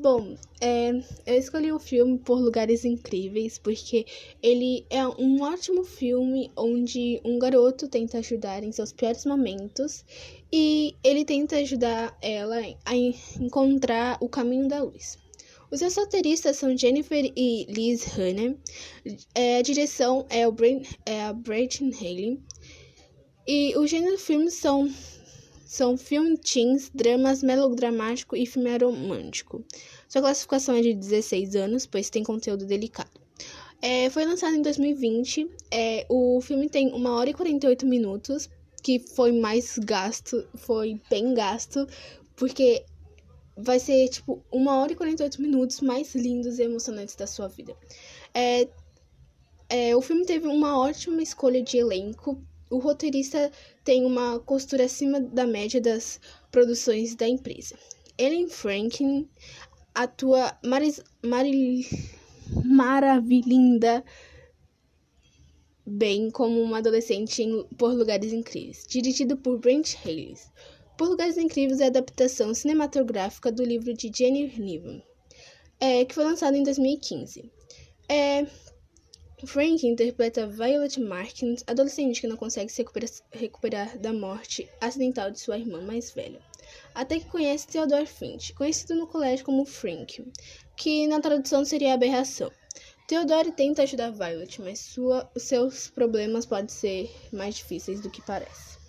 Bom, é, eu escolhi o filme Por Lugares Incríveis porque ele é um ótimo filme onde um garoto tenta ajudar em seus piores momentos e ele tenta ajudar ela a encontrar o caminho da luz. Os seus roteiristas são Jennifer e Liz Hanner, é, a direção é, o Brain, é a Brayton Haley e o gênero do filme são são filme teens, dramas melodramático e filme romântico. Sua classificação é de 16 anos, pois tem conteúdo delicado. É, foi lançado em 2020. É, o filme tem 1 hora e 48 minutos, que foi mais gasto, foi bem gasto, porque vai ser tipo 1 hora e 48 minutos mais lindos e emocionantes da sua vida. É, é, o filme teve uma ótima escolha de elenco, o roteirista tem uma costura acima da média das produções da empresa. Ellen Franklin atua Maris, Mari, maravilhinda bem como uma adolescente em Por Lugares Incríveis, dirigido por Brent Hayes. Por Lugares Incríveis é a adaptação cinematográfica do livro de Jenny Niven, é, que foi lançado em 2015. É, Frank interpreta Violet Markins, adolescente que não consegue se recuperar, recuperar da morte acidental de sua irmã mais velha. Até que conhece Theodore Finch, conhecido no colégio como Frank, que na tradução seria aberração. Theodore tenta ajudar Violet, mas sua, seus problemas podem ser mais difíceis do que parece.